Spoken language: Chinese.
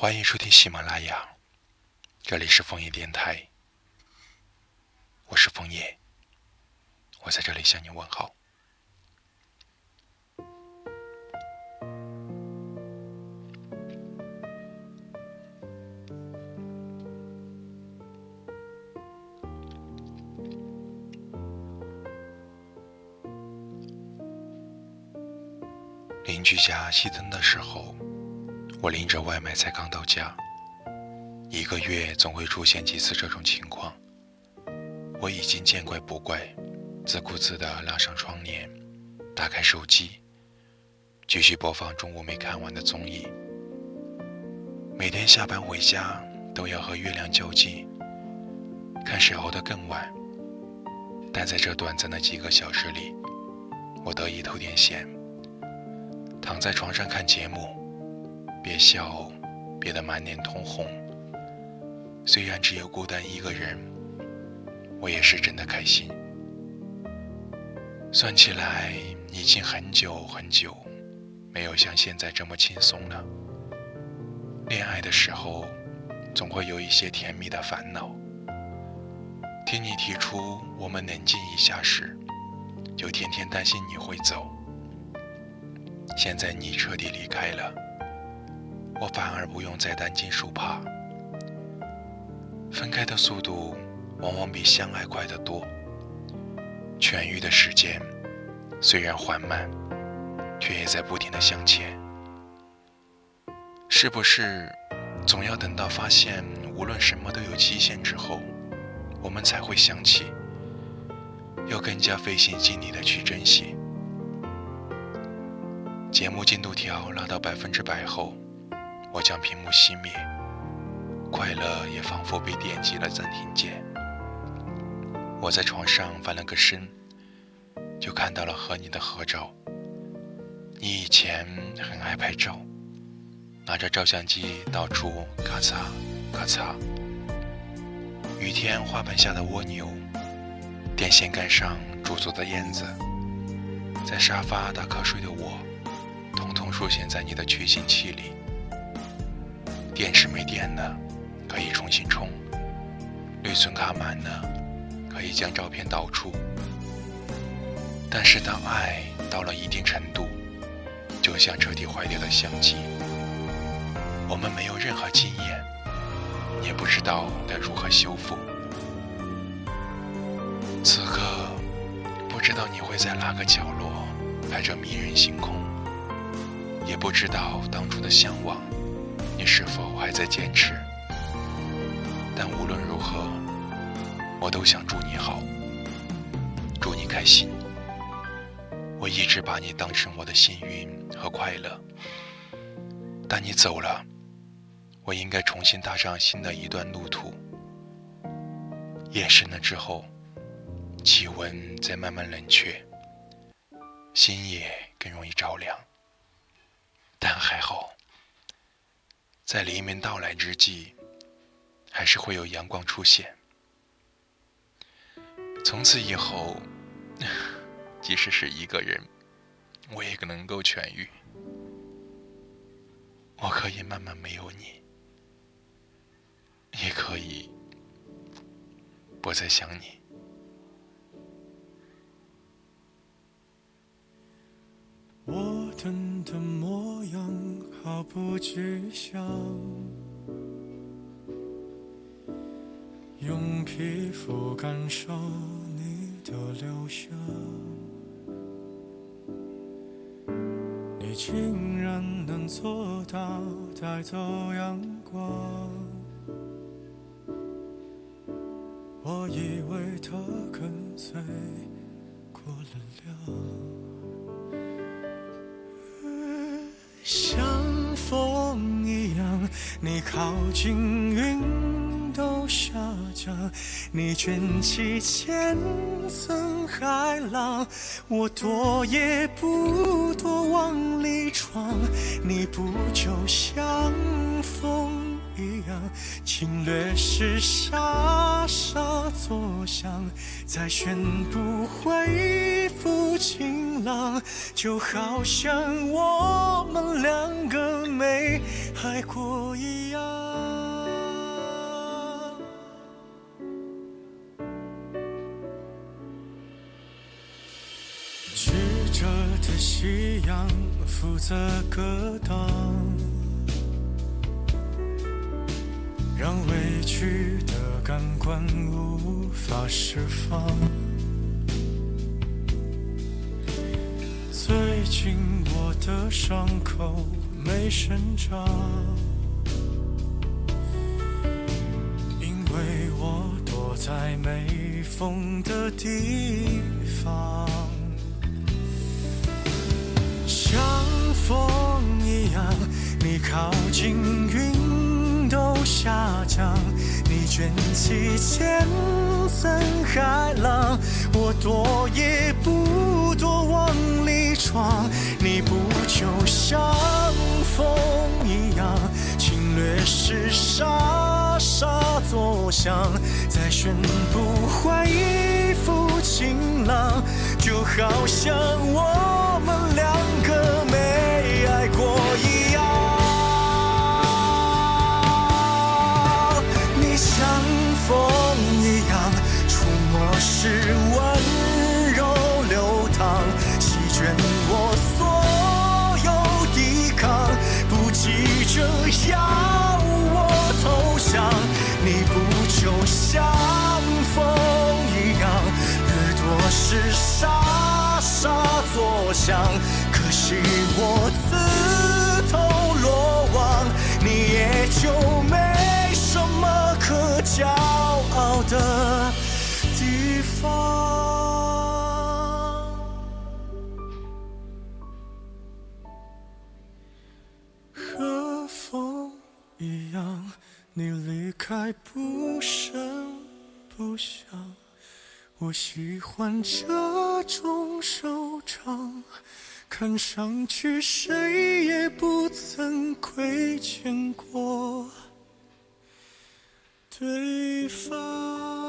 欢迎收听喜马拉雅，这里是枫叶电台，我是枫叶，我在这里向你问好。邻居家熄灯的时候。我拎着外卖才刚到家，一个月总会出现几次这种情况。我已经见怪不怪，自顾自地拉上窗帘，打开手机，继续播放中午没看完的综艺。每天下班回家都要和月亮较劲，看谁熬得更晚。但在这短暂的几个小时里，我得以偷点闲，躺在床上看节目。别笑，憋得满脸通红。虽然只有孤单一个人，我也是真的开心。算起来，已经很久很久，没有像现在这么轻松了。恋爱的时候，总会有一些甜蜜的烦恼。听你提出我们冷静一下时，就天天担心你会走。现在你彻底离开了。我反而不用再担惊受怕，分开的速度往往比相爱快得多。痊愈的时间虽然缓慢，却也在不停的向前。是不是总要等到发现无论什么都有期限之后，我们才会想起，要更加费心尽力的去珍惜？节目进度条拉到百分之百后。我将屏幕熄灭，快乐也仿佛被点击了暂停键。我在床上翻了个身，就看到了和你的合照。你以前很爱拍照，拿着照相机到处咔嚓咔嚓。雨天花盆下的蜗牛，电线杆上驻足的燕子，在沙发打瞌睡的我，统统出现在你的取景器里。电池没电了，可以重新充；内存卡满了，可以将照片导出。但是当爱到了一定程度，就像彻底坏掉的相机，我们没有任何经验，也不知道该如何修复。此刻，不知道你会在哪个角落拍着迷人星空，也不知道当初的向往。你是否还在坚持？但无论如何，我都想祝你好，祝你开心。我一直把你当成我的幸运和快乐。但你走了，我应该重新踏上新的一段路途。夜深了之后，气温在慢慢冷却，心也更容易着凉。但还好。在黎明到来之际，还是会有阳光出现。从此以后，即使是一个人，我也能够痊愈。我可以慢慢没有你，也可以不再想你。我等的模样毫不具象，用皮肤感受你的留香，你竟然能做到带走阳光，我以为他跟随过了量。你靠近云都下降，你卷起千层海浪，我躲也不躲往里闯。你不就像风一样，侵略时沙沙作响，再宣布恢复晴朗，就好像我们爱过一样。曲折的夕阳，负责格挡，让委屈的感官无法释放。最近我的伤口没生长，因为我躲在没风的地方。像风一样，你靠近，云都下降，你卷起千层海浪，我躲也不躲，略时傻傻作响，再宣布换一副晴朗，就好像我可惜我自投罗网，你也就没什么可骄傲的地方。和风一样，你离开不声不响。我喜欢这这种收场看上去谁也不曾亏欠过。对方。